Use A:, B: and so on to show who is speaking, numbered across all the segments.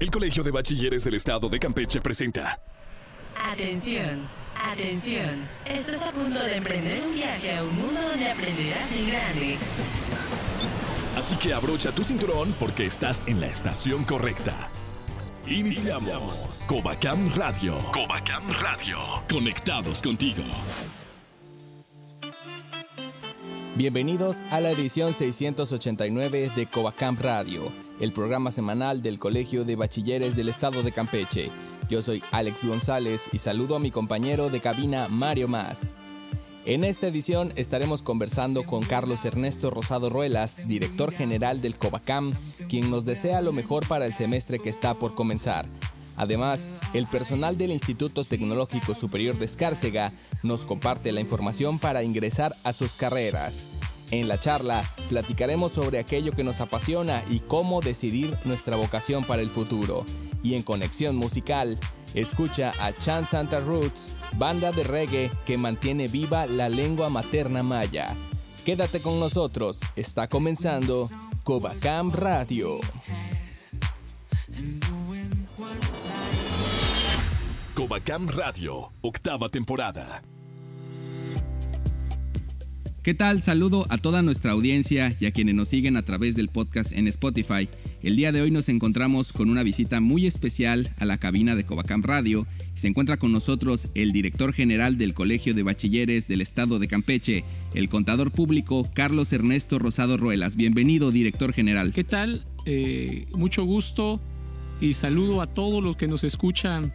A: El Colegio de Bachilleres del Estado de Campeche presenta.
B: Atención, atención. Estás a punto de emprender un viaje a un mundo donde aprenderás en grande.
A: Así que abrocha tu cinturón porque estás en la estación correcta. Iniciamos. Covacam Radio. Covacam Radio. Conectados contigo.
C: Bienvenidos a la edición 689 de Covacamp Radio, el programa semanal del Colegio de Bachilleres del Estado de Campeche. Yo soy Alex González y saludo a mi compañero de cabina Mario Más. En esta edición estaremos conversando con Carlos Ernesto Rosado Ruelas, director general del Covacam, quien nos desea lo mejor para el semestre que está por comenzar. Además, el personal del Instituto Tecnológico Superior de Escárcega nos comparte la información para ingresar a sus carreras. En la charla platicaremos sobre aquello que nos apasiona y cómo decidir nuestra vocación para el futuro. Y en conexión musical, escucha a Chan Santa Roots, banda de reggae que mantiene viva la lengua materna maya. Quédate con nosotros, está comenzando Covacam Radio.
A: Covacam Radio, octava temporada.
C: ¿Qué tal? Saludo a toda nuestra audiencia y a quienes nos siguen a través del podcast en Spotify. El día de hoy nos encontramos con una visita muy especial a la cabina de Covacam Radio. Se encuentra con nosotros el director general del Colegio de Bachilleres del Estado de Campeche, el contador público Carlos Ernesto Rosado Ruelas. Bienvenido, director general.
D: ¿Qué tal? Eh, mucho gusto y saludo a todos los que nos escuchan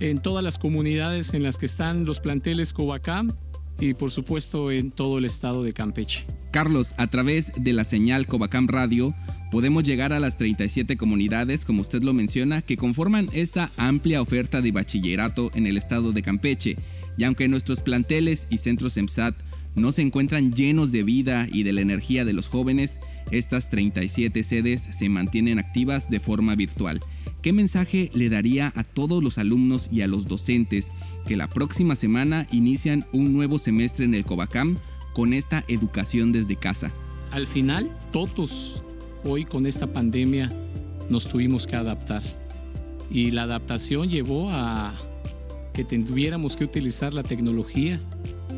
D: en todas las comunidades en las que están los planteles Covacam y por supuesto en todo el estado de Campeche.
C: Carlos, a través de la señal Covacam Radio podemos llegar a las 37 comunidades, como usted lo menciona, que conforman esta amplia oferta de bachillerato en el estado de Campeche. Y aunque nuestros planteles y centros EMSAT no se encuentran llenos de vida y de la energía de los jóvenes, estas 37 sedes se mantienen activas de forma virtual. ¿Qué mensaje le daría a todos los alumnos y a los docentes que la próxima semana inician un nuevo semestre en el Covacam con esta educación desde casa?
D: Al final, todos hoy con esta pandemia nos tuvimos que adaptar. Y la adaptación llevó a que tuviéramos que utilizar la tecnología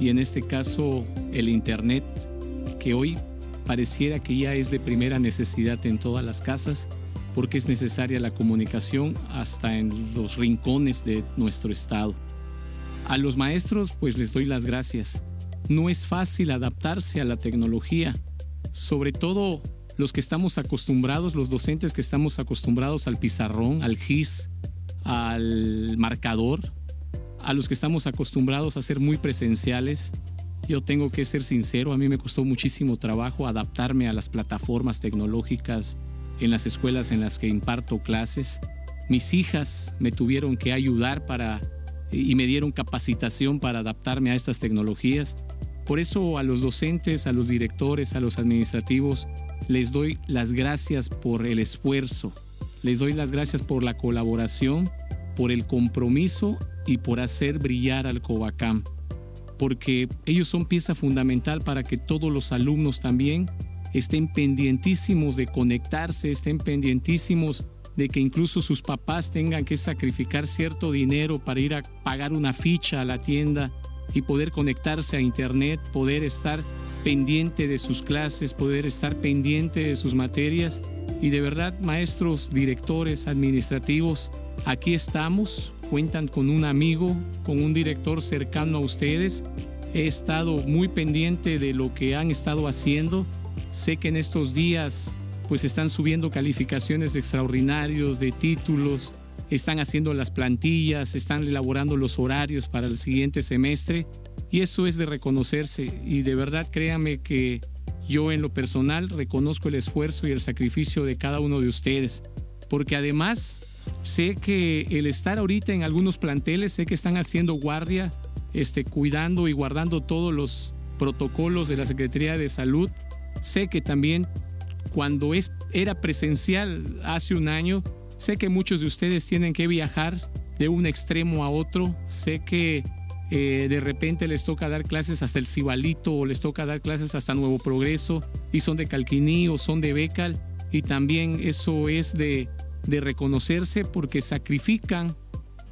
D: y en este caso el Internet, que hoy pareciera que ya es de primera necesidad en todas las casas porque es necesaria la comunicación hasta en los rincones de nuestro estado. A los maestros pues les doy las gracias. No es fácil adaptarse a la tecnología, sobre todo los que estamos acostumbrados, los docentes que estamos acostumbrados al pizarrón, al GIS, al marcador, a los que estamos acostumbrados a ser muy presenciales. Yo tengo que ser sincero, a mí me costó muchísimo trabajo adaptarme a las plataformas tecnológicas en las escuelas en las que imparto clases. Mis hijas me tuvieron que ayudar para y me dieron capacitación para adaptarme a estas tecnologías. Por eso a los docentes, a los directores, a los administrativos, les doy las gracias por el esfuerzo, les doy las gracias por la colaboración, por el compromiso y por hacer brillar al Covacam, porque ellos son pieza fundamental para que todos los alumnos también estén pendientísimos de conectarse, estén pendientísimos de que incluso sus papás tengan que sacrificar cierto dinero para ir a pagar una ficha a la tienda y poder conectarse a internet, poder estar pendiente de sus clases, poder estar pendiente de sus materias. Y de verdad, maestros, directores, administrativos, aquí estamos, cuentan con un amigo, con un director cercano a ustedes. He estado muy pendiente de lo que han estado haciendo Sé que en estos días pues están subiendo calificaciones extraordinarios de títulos, están haciendo las plantillas, están elaborando los horarios para el siguiente semestre y eso es de reconocerse. Y de verdad créame que yo en lo personal reconozco el esfuerzo y el sacrificio de cada uno de ustedes, porque además sé que el estar ahorita en algunos planteles, sé que están haciendo guardia, este, cuidando y guardando todos los protocolos de la Secretaría de Salud Sé que también cuando es, era presencial hace un año, sé que muchos de ustedes tienen que viajar de un extremo a otro. Sé que eh, de repente les toca dar clases hasta el Cibalito o les toca dar clases hasta Nuevo Progreso y son de Calquiní o son de Becal y también eso es de, de reconocerse porque sacrifican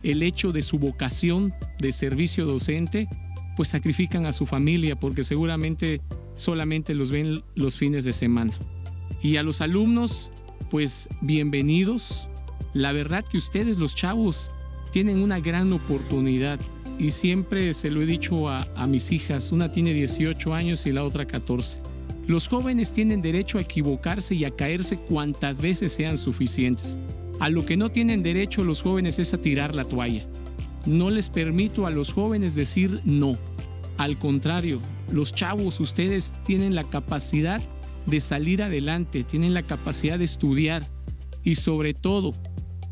D: el hecho de su vocación de servicio docente, pues sacrifican a su familia porque seguramente solamente los ven los fines de semana. Y a los alumnos, pues bienvenidos. La verdad que ustedes, los chavos, tienen una gran oportunidad y siempre se lo he dicho a, a, mis hijas, una tiene 18 años y la otra 14. Los jóvenes tienen derecho a equivocarse y a caerse cuantas veces sean suficientes. A lo que no tienen derecho los jóvenes es a tirar la toalla. No les permito a los jóvenes decir no. Al contrario, los chavos, ustedes tienen la capacidad de salir adelante, tienen la capacidad de estudiar y sobre todo,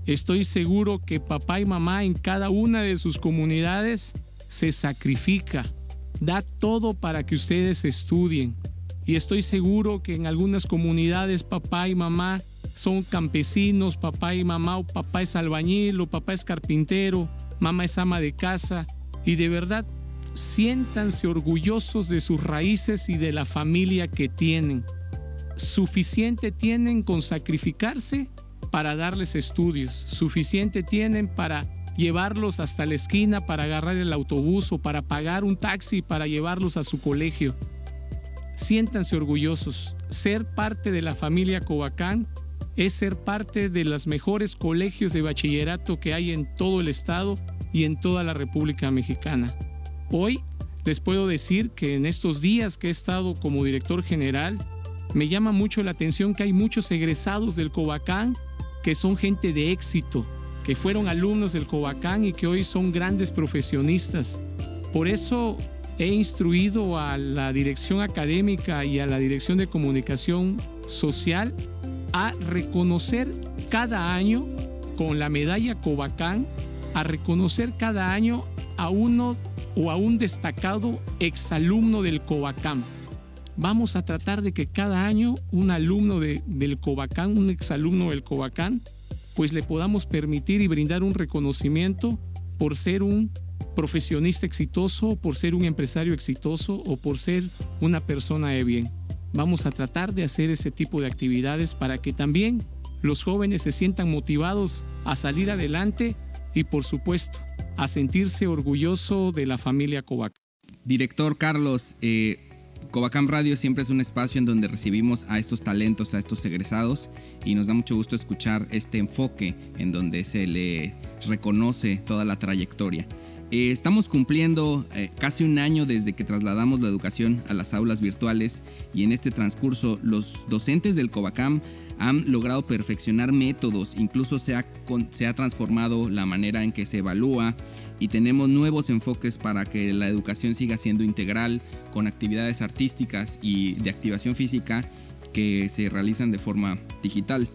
D: estoy seguro que papá y mamá en cada una de sus comunidades se sacrifica, da todo para que ustedes estudien. Y estoy seguro que en algunas comunidades papá y mamá son campesinos, papá y mamá, o papá es albañil, o papá es carpintero, mamá es ama de casa, y de verdad siéntanse orgullosos de sus raíces y de la familia que tienen. Suficiente tienen con sacrificarse para darles estudios, suficiente tienen para llevarlos hasta la esquina para agarrar el autobús o para pagar un taxi para llevarlos a su colegio. Siéntanse orgullosos. Ser parte de la familia Covacán es ser parte de los mejores colegios de bachillerato que hay en todo el estado y en toda la República Mexicana. Hoy les puedo decir que en estos días que he estado como director general, me llama mucho la atención que hay muchos egresados del Covacán que son gente de éxito, que fueron alumnos del Covacán y que hoy son grandes profesionistas. Por eso he instruido a la dirección académica y a la dirección de comunicación social a reconocer cada año con la medalla Covacán, a reconocer cada año a uno o a un destacado exalumno del Covacán. Vamos a tratar de que cada año un alumno del Covacán, un exalumno del Covacán, pues le podamos permitir y brindar un reconocimiento por ser un profesionista exitoso, por ser un empresario exitoso o por ser una persona de bien. Vamos a tratar de hacer ese tipo de actividades para que también los jóvenes se sientan motivados a salir adelante y por supuesto a sentirse orgulloso de la familia Covacam.
C: Director Carlos, eh, Covacam Radio siempre es un espacio en donde recibimos a estos talentos, a estos egresados y nos da mucho gusto escuchar este enfoque en donde se le reconoce toda la trayectoria. Eh, estamos cumpliendo eh, casi un año desde que trasladamos la educación a las aulas virtuales y en este transcurso los docentes del Covacam han logrado perfeccionar métodos, incluso se ha, se ha transformado la manera en que se evalúa y tenemos nuevos enfoques para que la educación siga siendo integral con actividades artísticas y de activación física que se realizan de forma digital.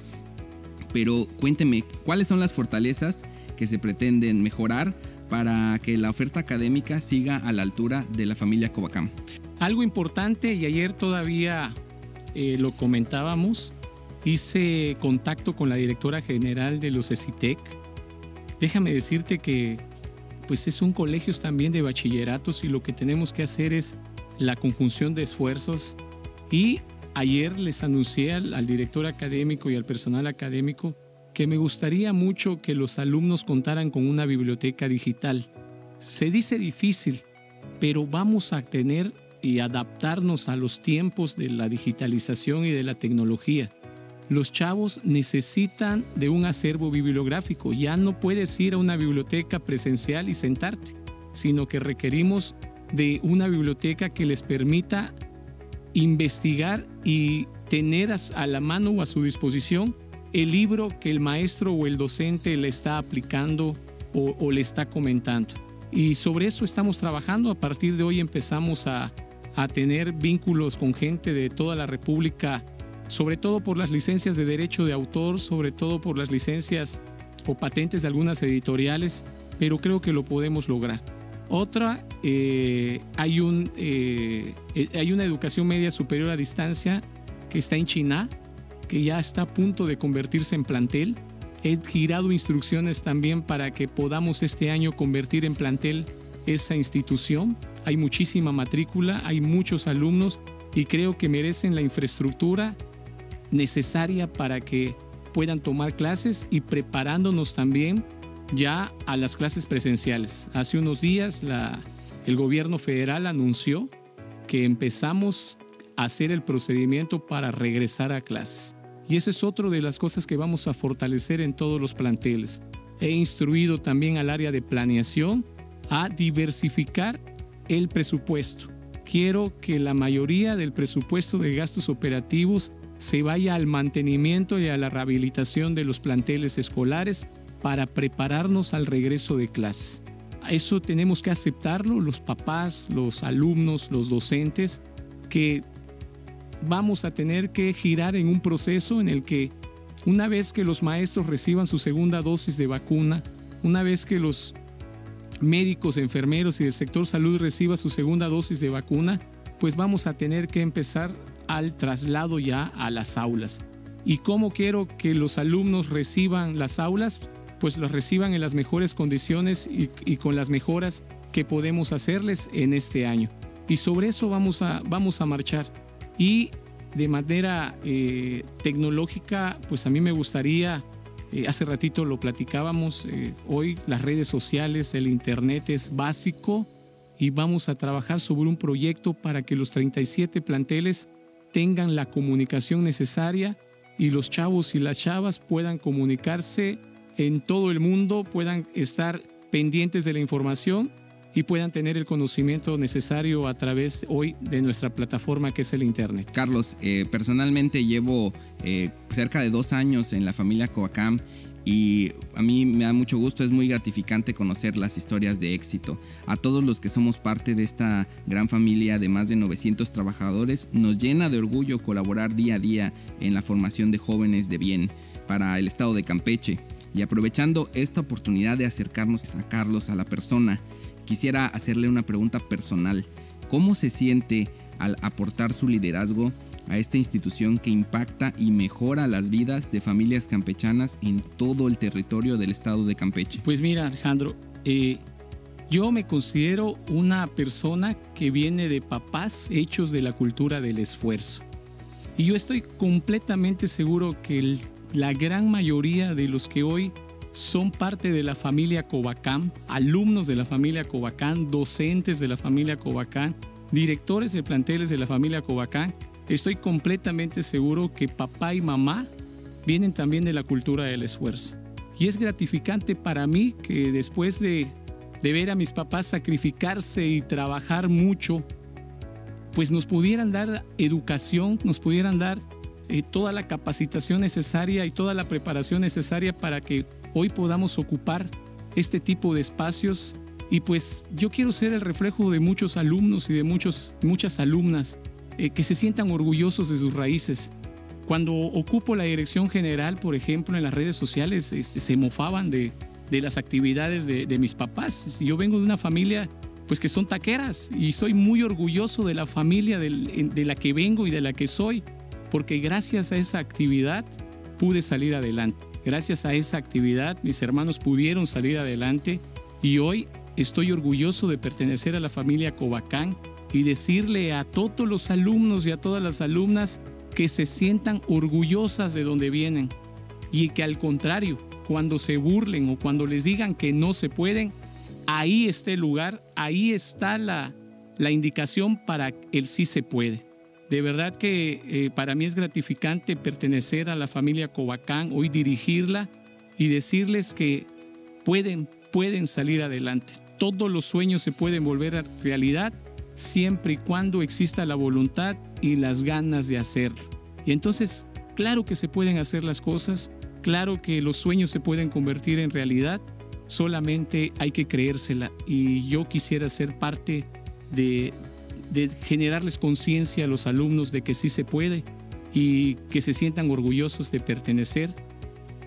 C: Pero cuénteme, ¿cuáles son las fortalezas que se pretenden mejorar para que la oferta académica siga a la altura de la familia Covacam.
D: Algo importante, y ayer todavía eh, lo comentábamos, hice contacto con la directora general de los ECITEC. Déjame decirte que pues son colegios también de bachilleratos y lo que tenemos que hacer es la conjunción de esfuerzos y ayer les anuncié al director académico y al personal académico que me gustaría mucho que los alumnos contaran con una biblioteca digital. Se dice difícil, pero vamos a tener y adaptarnos a los tiempos de la digitalización y de la tecnología. Los chavos necesitan de un acervo bibliográfico. Ya no puedes ir a una biblioteca presencial y sentarte, sino que requerimos de una biblioteca que les permita investigar y tener a la mano o a su disposición el libro que el maestro o el docente le está aplicando o, le está comentando. Y sobre eso estamos trabajando. A partir de hoy empezamos a, tener vínculos con gente de toda la República, sobre todo por las licencias de derecho de autor, sobre todo por las licencias o patentes de algunas editoriales, pero creo que lo podemos lograr. Otra, eh, hay, un, eh, hay una educación media superior a distancia que está en China, que ya está a punto de convertirse en plantel. He girado instrucciones también para que podamos este año convertir en plantel esa institución. Hay muchísima matrícula, hay muchos alumnos y creo que merecen la infraestructura necesaria para que puedan tomar clases y preparándonos también ya a las clases presenciales. Hace unos días el gobierno federal anunció que empezamos a hacer el procedimiento para regresar a clases. Y esa es otra de las cosas que vamos a fortalecer en todos los planteles. He instruido también al área de planeación a diversificar el presupuesto. Quiero que la mayoría del presupuesto de gastos operativos se vaya al mantenimiento y a la rehabilitación de los planteles escolares para prepararnos al regreso de clases. Eso tenemos que aceptarlo los papás, los alumnos, los docentes, que vamos a tener que girar en un proceso en el que una vez que los maestros reciban su segunda dosis de vacuna, una vez que los médicos, enfermeros y el sector salud reciba su segunda dosis de vacuna, pues vamos a tener que empezar al traslado ya a las aulas. ¿Y cómo quiero que los alumnos reciban las aulas? Pues las reciban en las mejores condiciones y, con las mejoras que podemos hacerles en este año. Y sobre eso vamos a, vamos a marchar. Y de manera eh, tecnológica, pues a mí me gustaría eh, hace ratito lo platicábamos, eh, hoy las redes sociales, el Internet es básico y vamos a trabajar sobre un proyecto para que los 37 planteles tengan la comunicación necesaria y los chavos y las chavas puedan comunicarse en todo el mundo, puedan estar pendientes de la información y puedan tener el conocimiento necesario a través hoy de nuestra plataforma que es el Internet.
C: Carlos, eh, personalmente llevo eh, cerca de dos años en la familia Coacam y a mí me da mucho gusto, es muy gratificante conocer las historias de éxito. A todos los que somos parte de esta gran familia de más de 900 trabajadores, nos llena de orgullo colaborar día a día en la formación de jóvenes de bien para el estado de Campeche. Y aprovechando esta oportunidad de acercarnos a Carlos, a la persona, quisiera hacerle una pregunta personal. ¿Cómo se siente al aportar su liderazgo a esta institución que impacta y mejora las vidas de familias campechanas en todo el territorio del estado de Campeche?
D: Pues mira, Alejandro, eh, yo me considero una persona que viene de papás hechos de la cultura del esfuerzo. Y yo estoy completamente seguro que la gran mayoría de los que hoy son parte de la familia Covacán, alumnos de la familia Covacán, docentes de la familia Covacán, directores de planteles de la familia Covacán. Estoy completamente seguro que papá y mamá vienen también de la cultura del esfuerzo. Y es gratificante para mí que después de, ver a mis papás sacrificarse y trabajar mucho, pues nos pudieran dar educación, nos pudieran dar eh, toda la capacitación necesaria y toda la preparación necesaria para que hoy podamos ocupar este tipo de espacios y pues yo quiero ser el reflejo de muchos alumnos y de muchos, muchas alumnas eh, que se sientan orgullosos de sus raíces. Cuando ocupo la dirección general, por ejemplo, en las redes sociales, este, se mofaban de, de las actividades de, mis papás. Yo vengo de una familia pues que son taqueras y soy muy orgulloso de la familia de la que vengo y de la que soy, porque gracias a esa actividad pude salir adelante. Gracias a esa actividad mis hermanos pudieron salir adelante y hoy estoy orgulloso de pertenecer a la familia Covacán y decirle a todos los alumnos y a todas las alumnas que se sientan orgullosas de donde vienen y que al contrario, cuando se burlen o cuando les digan que no se pueden, ahí está el lugar, ahí está la, la indicación para el sí se puede. De verdad que eh, para mí es gratificante pertenecer a la familia Covacán, hoy dirigirla y decirles que pueden, pueden salir adelante. Todos los sueños se pueden volver a realidad siempre y cuando exista la voluntad y las ganas de hacerlo. Y entonces, claro que se pueden hacer las cosas, claro que los sueños se pueden convertir en realidad, solamente hay que creérsela. Y yo quisiera ser parte de, de generarles conciencia a los alumnos de que sí se puede y que se sientan orgullosos de pertenecer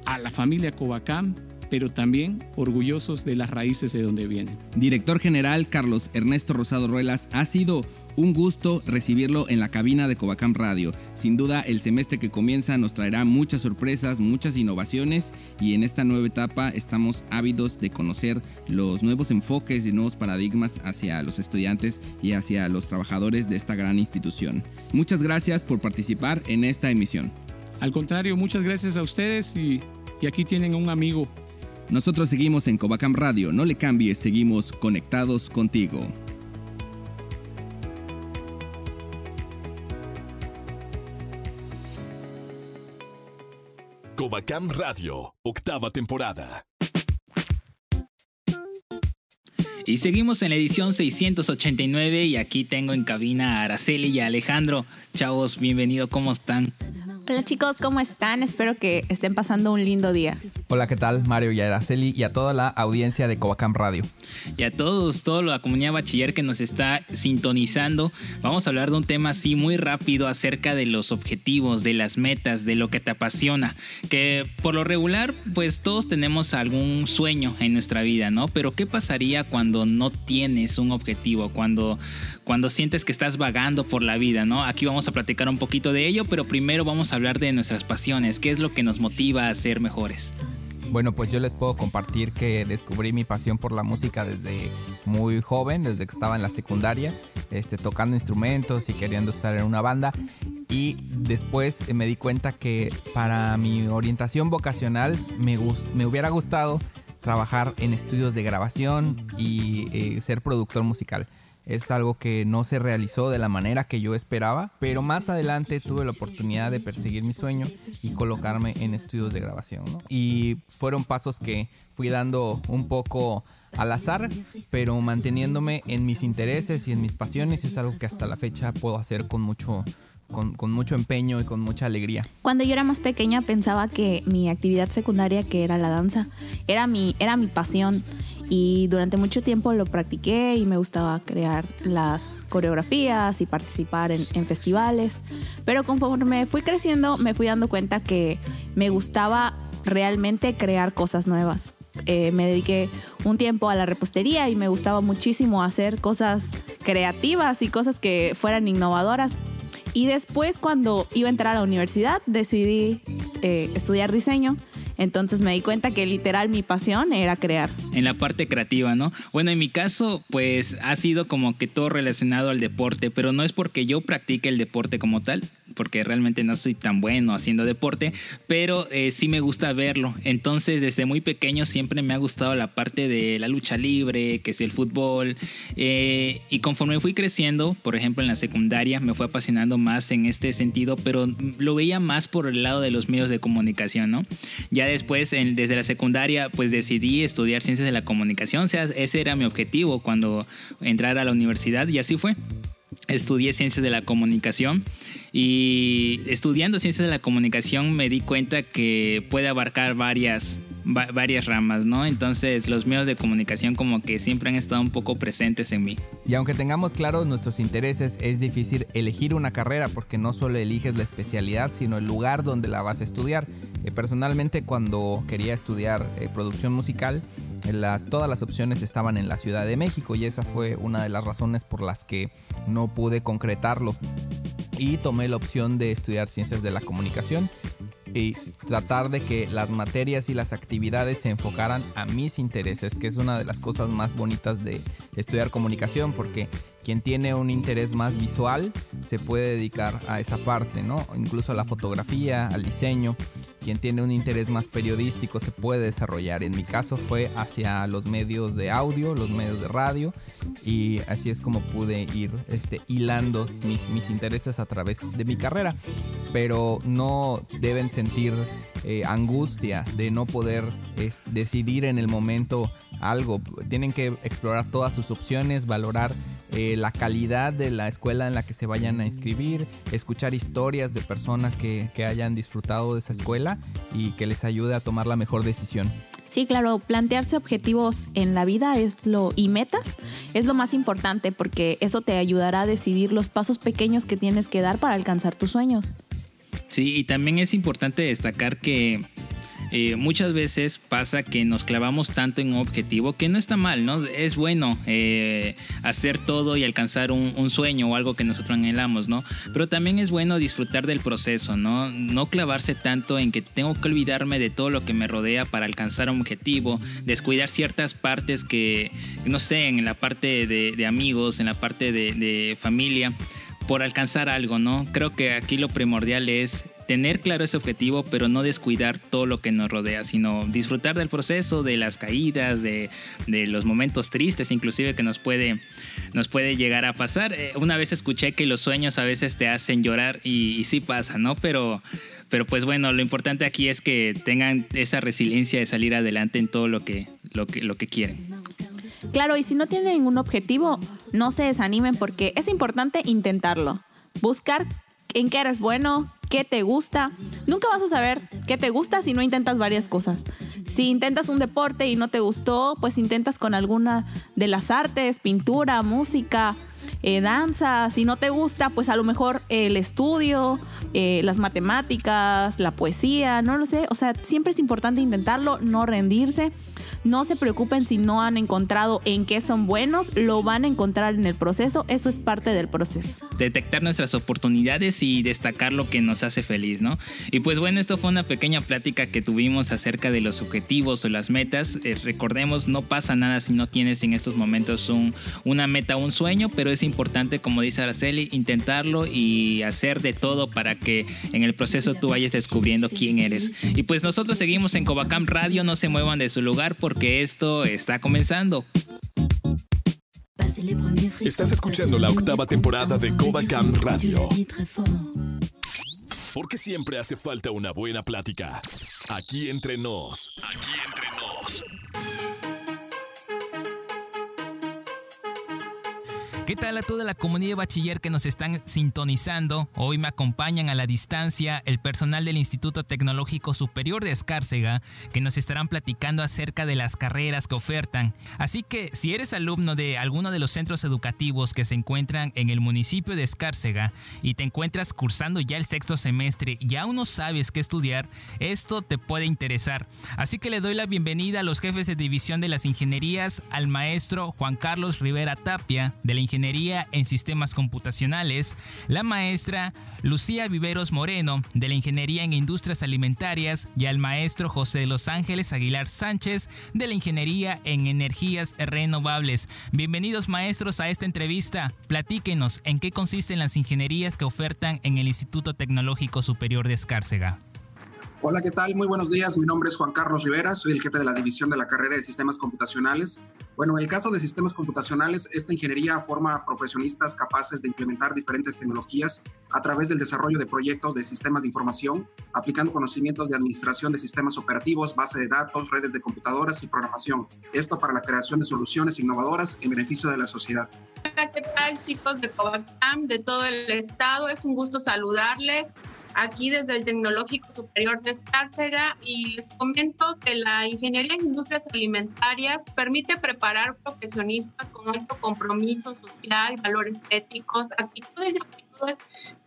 D: a la familia Covacam, pero también orgullosos de las raíces de donde vienen.
C: Director General Carlos Ernesto Rosado Ruelas ha sido un gusto recibirlo en la cabina de Covacam Radio. Sin duda, el semestre que comienza nos traerá muchas sorpresas, muchas innovaciones y en esta nueva etapa estamos ávidos de conocer los nuevos enfoques y nuevos paradigmas hacia los estudiantes y hacia los trabajadores de esta gran institución. Muchas gracias por participar en esta emisión.
D: Al contrario, muchas gracias a ustedes y, y aquí tienen un amigo.
C: Nosotros seguimos en Covacam Radio, no le cambies, seguimos conectados contigo.
A: Covacam Radio, octava temporada.
E: Y seguimos en la edición 689 y aquí tengo en cabina a Araceli y a Alejandro. Chavos, bienvenido, ¿cómo están?
F: Hola chicos, ¿cómo están? Espero que estén pasando un lindo día.
C: Hola, ¿qué tal? Mario y Araceli y a toda la audiencia de Covacam Radio.
E: Y a todos, toda la comunidad bachiller que nos está sintonizando, vamos a hablar de un tema así muy rápido acerca de los objetivos, de las metas, de lo que te apasiona. Que por lo regular, pues todos tenemos algún sueño en nuestra vida, ¿no? Pero ¿qué pasaría cuando no tienes un objetivo? Cuando, cuando sientes que estás vagando por la vida, ¿no? Aquí vamos a platicar un poquito de ello, pero primero vamos a hablar de nuestras pasiones, qué es lo que nos motiva a ser mejores.
C: Bueno, pues yo les puedo compartir que descubrí mi pasión por la música desde muy joven, desde que estaba en la secundaria, este, tocando instrumentos y queriendo estar en una banda. Y después me di cuenta que para mi orientación vocacional me, me hubiera gustado trabajar en estudios de grabación y eh, ser productor musical. Es algo que no se realizó de la manera que yo esperaba, pero más adelante tuve la oportunidad de perseguir mi sueño y colocarme en estudios de grabación. Y fueron pasos que fui dando un poco al azar, pero manteniéndome en mis intereses y en mis pasiones es algo que hasta la fecha puedo hacer con mucho, con, con, mucho empeño y con mucha alegría.
F: Cuando yo era más pequeña pensaba que mi actividad secundaria, que era la danza, era mi, era mi pasión y durante mucho tiempo lo practiqué y me gustaba crear las coreografías y participar en, festivales. Pero conforme fui creciendo me fui dando cuenta que me gustaba realmente crear cosas nuevas. Eh, me dediqué un tiempo a la repostería y me gustaba muchísimo hacer cosas creativas y cosas que fueran innovadoras. Y después cuando iba a entrar a la universidad decidí eh, estudiar diseño entonces me di cuenta que literal mi pasión era crear.
E: En la parte creativa, ¿no? Bueno, en mi caso, pues ha sido como que todo relacionado al deporte, pero no es porque yo practique el deporte como tal, porque realmente no soy tan bueno haciendo deporte, pero eh, sí me gusta verlo. Entonces, desde muy pequeño siempre me ha gustado la parte de la lucha libre, que es el fútbol. Eh, y conforme fui creciendo, por ejemplo en la secundaria, me fue apasionando más en este sentido, pero lo veía más por el lado de los medios de comunicación, ¿no? Ya después, en, desde la secundaria, pues decidí estudiar ciencias de la comunicación. O sea, ese era mi objetivo cuando entrar a la universidad y así fue estudié ciencias de la comunicación y estudiando ciencias de la comunicación me di cuenta que puede abarcar varias varias ramas, ¿no? Entonces los medios de comunicación como que siempre han estado un poco presentes en mí.
C: Y aunque tengamos claros nuestros intereses, es difícil elegir una carrera porque no solo eliges la especialidad, sino el lugar donde la vas a estudiar. Eh, personalmente cuando quería estudiar eh, producción musical, las, todas las opciones estaban en la Ciudad de México y esa fue una de las razones por las que no pude concretarlo. Y tomé la opción de estudiar ciencias de la comunicación y tratar de que las materias y las actividades se enfocaran a mis intereses, que es una de las cosas más bonitas de estudiar comunicación, porque quien tiene un interés más visual se puede dedicar a esa parte, ¿no? Incluso a la fotografía, al diseño. Quien tiene un interés más periodístico se puede desarrollar. En mi caso fue hacia los medios de audio, los medios de radio y así es como pude ir este, hilando mis, intereses a través de mi carrera. Pero no deben sentir eh, angustia de no poder decidir en el momento algo. Tienen que explorar todas sus opciones, valorar eh, la calidad de la escuela en la que se vayan a inscribir, escuchar historias de personas que, que hayan disfrutado de esa escuela y que les ayude a tomar la mejor decisión.
F: Sí, claro, plantearse objetivos en la vida es lo y metas es lo más importante porque eso te ayudará a decidir los pasos pequeños que tienes que dar para alcanzar tus sueños.
E: Sí, y también es importante destacar que eh, muchas veces pasa que nos clavamos tanto en un objetivo que no está mal, ¿no? Es bueno eh, hacer todo y alcanzar un, sueño o algo que nosotros anhelamos, ¿no? Pero también es bueno disfrutar del proceso, ¿no? No clavarse tanto en que tengo que olvidarme de todo lo que me rodea para alcanzar un objetivo, descuidar ciertas partes que, no sé, en la parte de, amigos, en la parte de familia por alcanzar algo, ¿no? Creo que aquí lo primordial es tener claro ese objetivo, pero no descuidar todo lo que nos rodea, sino disfrutar del proceso, de las caídas, de, los momentos tristes, inclusive que nos puede, nos puede llegar a pasar. Eh, una vez escuché que los sueños a veces te hacen llorar y, y sí pasa, ¿no? Pero pero pues bueno, lo importante aquí es que tengan esa resiliencia de salir adelante en todo lo que, lo que, lo que quieren.
F: Claro, y si no tienen ningún objetivo, no se desanimen porque es importante intentarlo. Buscar en qué eres bueno, qué te gusta. Nunca vas a saber qué te gusta si no intentas varias cosas. Si intentas un deporte y no te gustó, pues intentas con alguna de las artes, pintura, música, eh, danza, si no te gusta, pues a lo mejor el estudio, eh, las matemáticas, la poesía, no lo sé. O sea, siempre es importante intentarlo, no rendirse. No se preocupen si no han encontrado en qué son buenos, lo van a encontrar en el proceso, eso es parte del proceso.
E: Detectar nuestras oportunidades y destacar lo que nos hace feliz, ¿no? Y pues bueno, esto fue una pequeña plática que tuvimos acerca de los objetivos o las metas. Eh, recordemos, no pasa nada si no tienes en estos momentos un, una meta un sueño, pero es importante, como dice Araceli, intentarlo y hacer de todo para que en el proceso tú vayas descubriendo quién eres. Y pues nosotros seguimos en Covacam Radio, no se muevan de su lugar porque esto está comenzando.
A: Estás escuchando la octava temporada de Covacam Radio. Porque siempre hace falta una buena plática. Aquí entre nos. Aquí entre nos.
E: ¿Qué tal a toda la comunidad de bachiller que nos están sintonizando? Hoy me acompañan a la distancia el personal del Instituto Tecnológico Superior de Escárcega que nos estarán platicando acerca de las carreras que ofertan. Así que si eres alumno de alguno de los centros educativos que se encuentran en el municipio de Escárcega y te encuentras cursando ya el sexto semestre y aún no sabes qué estudiar, esto te puede interesar. Así que le doy la bienvenida a los jefes de división de las ingenierías, al maestro Juan Carlos Rivera Tapia de la Ingeniería en Sistemas Computacionales, la maestra Lucía Viveros Moreno de la Ingeniería en Industrias Alimentarias y al maestro José de Los Ángeles Aguilar Sánchez de la Ingeniería en Energías Renovables. Bienvenidos maestros a esta entrevista. Platíquenos en qué consisten las ingenierías que ofertan en el Instituto Tecnológico Superior de Escárcega.
G: Hola, ¿qué tal? Muy buenos días. Mi nombre es Juan Carlos Rivera, soy el jefe de la división de la carrera de sistemas computacionales. Bueno, en el caso de sistemas computacionales, esta ingeniería forma profesionistas capaces de implementar diferentes tecnologías a través del desarrollo de proyectos de sistemas de información, aplicando conocimientos de administración de sistemas operativos, base de datos, redes de computadoras y programación. Esto para la creación de soluciones innovadoras en beneficio de la sociedad.
H: Hola, ¿qué tal chicos de Covacam, de todo el estado? Es un gusto saludarles aquí desde el Tecnológico Superior de Escárcega y les comento que la ingeniería en industrias alimentarias permite preparar profesionistas con alto compromiso social, valores éticos, actitudes y actitudes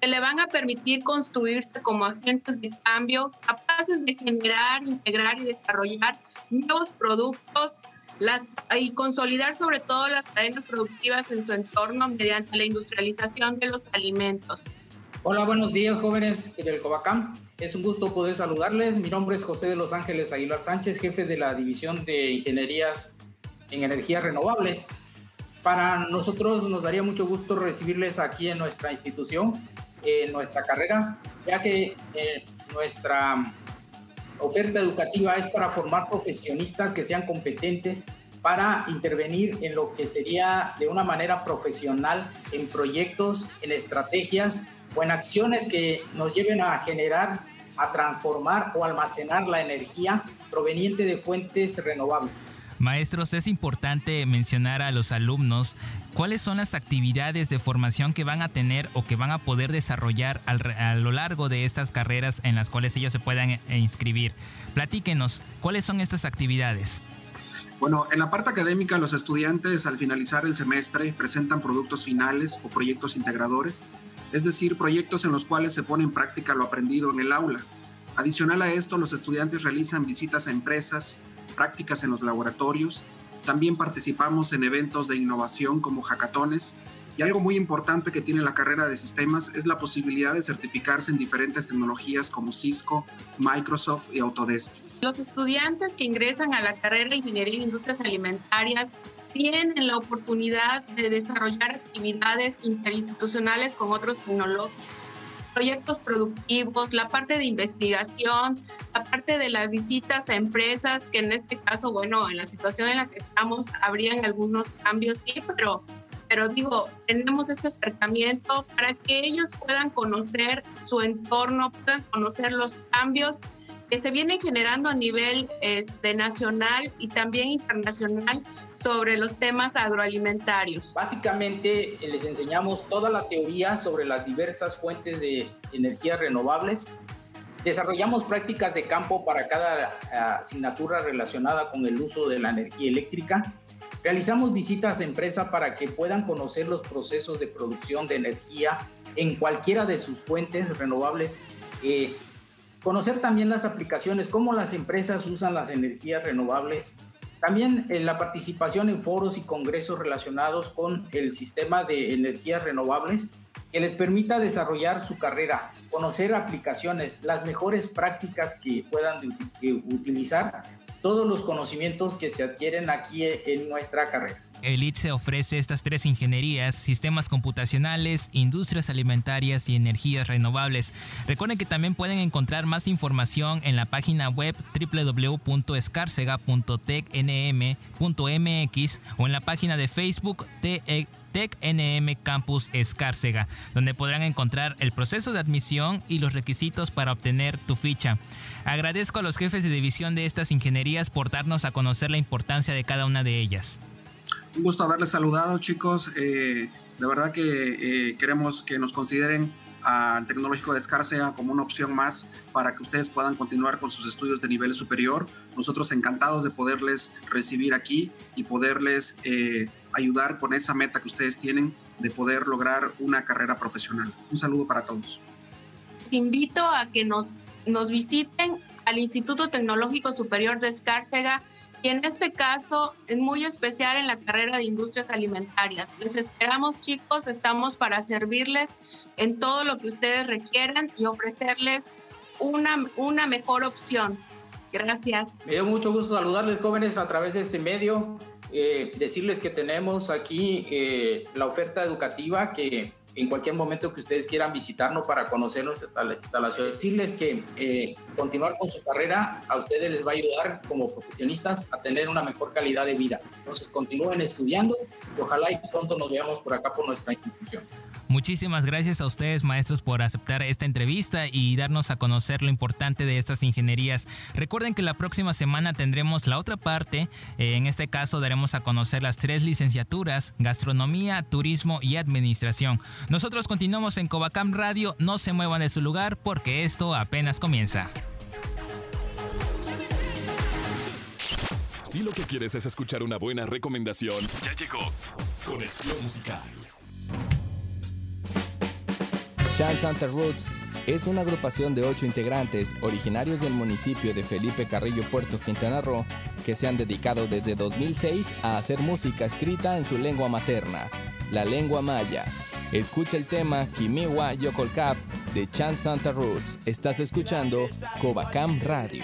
H: que le van a permitir construirse como agentes de cambio, capaces de generar, integrar y desarrollar nuevos productos las, y consolidar sobre todo las cadenas productivas en su entorno mediante la industrialización de los alimentos.
I: Hola, buenos días jóvenes del Covacam. Es un gusto poder saludarles. Mi nombre es José de Los Ángeles Aguilar Sánchez, jefe de la División de Ingenierías en Energías Renovables. Para nosotros nos daría mucho gusto recibirles aquí en nuestra institución, en nuestra carrera, ya que eh, nuestra oferta educativa es para formar profesionistas que sean competentes para intervenir en lo que sería de una manera profesional en proyectos, en estrategias o en acciones que nos lleven a generar, a transformar o almacenar la energía proveniente de fuentes renovables.
E: Maestros, es importante mencionar a los alumnos cuáles son las actividades de formación que van a tener o que van a poder desarrollar a lo largo de estas carreras en las cuales ellos se puedan eh, inscribir. Platíquenos, ¿cuáles son estas actividades?
G: Bueno, en la parte académica, los estudiantes al finalizar el semestre presentan productos finales o proyectos integradores es decir, proyectos en los cuales se pone en práctica lo aprendido en el aula. Adicional a esto, los estudiantes realizan visitas a empresas, prácticas en los laboratorios, también participamos en eventos de innovación como hackatones y algo muy importante que tiene la carrera de sistemas es la posibilidad de certificarse en diferentes tecnologías como Cisco, Microsoft y Autodesk.
H: Los estudiantes que ingresan a la carrera de Ingeniería en Industrias Alimentarias tienen la oportunidad de desarrollar actividades interinstitucionales con otros tecnólogos proyectos productivos, la parte de investigación, la parte de las visitas a empresas, que en este caso, bueno, en la situación en la que estamos, habrían algunos cambios, sí, pero, pero digo, tenemos ese acercamiento para que ellos puedan conocer su entorno, puedan conocer los cambios que se vienen generando a nivel este, nacional y también internacional sobre los temas agroalimentarios.
I: Básicamente eh, les enseñamos toda la teoría sobre las diversas fuentes de energías renovables. Desarrollamos prácticas de campo para cada eh, asignatura relacionada con el uso de la energía eléctrica. Realizamos visitas a empresa para que puedan conocer los procesos de producción de energía en cualquiera de sus fuentes renovables eh, Conocer también las aplicaciones, cómo las empresas usan las energías renovables. También eh, la participación en foros y congresos relacionados con el sistema de energías renovables que les permita desarrollar su carrera, conocer aplicaciones, las mejores prácticas que puedan utilizar, todos los conocimientos que se adquieren aquí en nuestra carrera.
E: El ITSE ofrece estas tres ingenierías, sistemas computacionales, industrias alimentarias y energías renovables. Recuerden que también pueden encontrar más información en la página web www.escarcega.tecnm.mx o en la página de Facebook TecNM Campus Escárcega, donde podrán encontrar el proceso de admisión y los requisitos para obtener tu ficha. Agradezco a los jefes de división de estas ingenierías por darnos a conocer la importancia de cada una de ellas.
G: Un gusto haberles saludado, chicos. Eh, de verdad que eh, queremos que nos consideren al Tecnológico de Escárcega como una opción más para que ustedes puedan continuar con sus estudios de nivel superior. Nosotros encantados de poderles recibir aquí y poderles eh, ayudar con esa meta que ustedes tienen de poder lograr una carrera profesional. Un saludo para todos.
H: Les invito a que nos, nos visiten al Instituto Tecnológico Superior de Escárcega y en este caso es muy especial en la carrera de industrias alimentarias. Les esperamos chicos, estamos para servirles en todo lo que ustedes requieran y ofrecerles una, una mejor opción. Gracias.
I: Me dio mucho gusto saludarles jóvenes a través de este medio, eh, decirles que tenemos aquí eh, la oferta educativa que en cualquier momento que ustedes quieran visitarnos para conocer nuestra instalación. Decirles que eh, continuar con su carrera a ustedes les va a ayudar como profesionistas a tener una mejor calidad de vida. Entonces continúen estudiando y ojalá y pronto nos veamos por acá por nuestra institución.
E: Muchísimas gracias a ustedes, maestros, por aceptar esta entrevista y darnos a conocer lo importante de estas ingenierías. Recuerden que la próxima semana tendremos la otra parte. Eh, en este caso daremos a conocer las tres licenciaturas, gastronomía, turismo y administración. Nosotros continuamos en Covacam Radio. No se muevan de su lugar porque esto apenas comienza.
A: Si lo que quieres es escuchar una buena recomendación, ya llegó Conexión Musical.
C: Chan Santa Roots es una agrupación de ocho integrantes originarios del municipio de Felipe Carrillo, Puerto Quintana Roo, que se han dedicado desde 2006 a hacer música escrita en su lengua materna, la lengua maya. Escucha el tema Kimiwa Yokolkap de Chan Santa Roots. Estás escuchando Covacam Radio.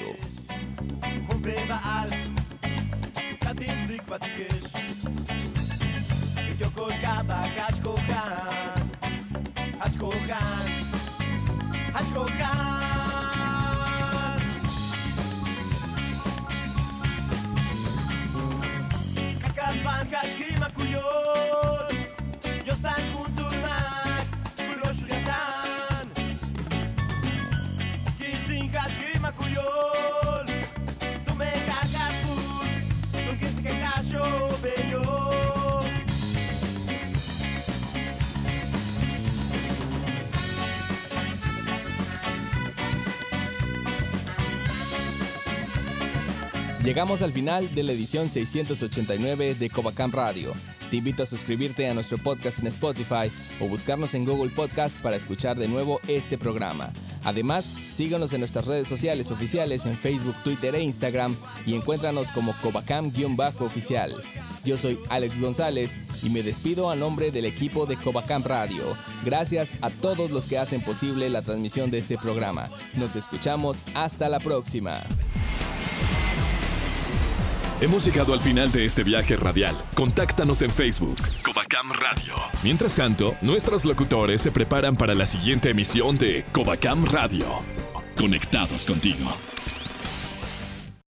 C: Llegamos al final de la edición 689 de Covacam Radio. Te invito a suscribirte a nuestro podcast en Spotify o buscarnos en Google Podcast para escuchar de nuevo este programa. Además, síganos en nuestras redes sociales oficiales en Facebook, Twitter e Instagram y encuéntranos como Covacam-oficial. Yo soy Alex González y me despido a nombre del equipo de Covacam Radio. Gracias a todos los que hacen posible la transmisión de este programa. Nos escuchamos hasta la próxima.
A: Hemos llegado al final de este viaje radial. Contáctanos en Facebook, Covacam Radio. Mientras tanto, nuestros locutores se preparan para la siguiente emisión de Covacam Radio. Conectados contigo.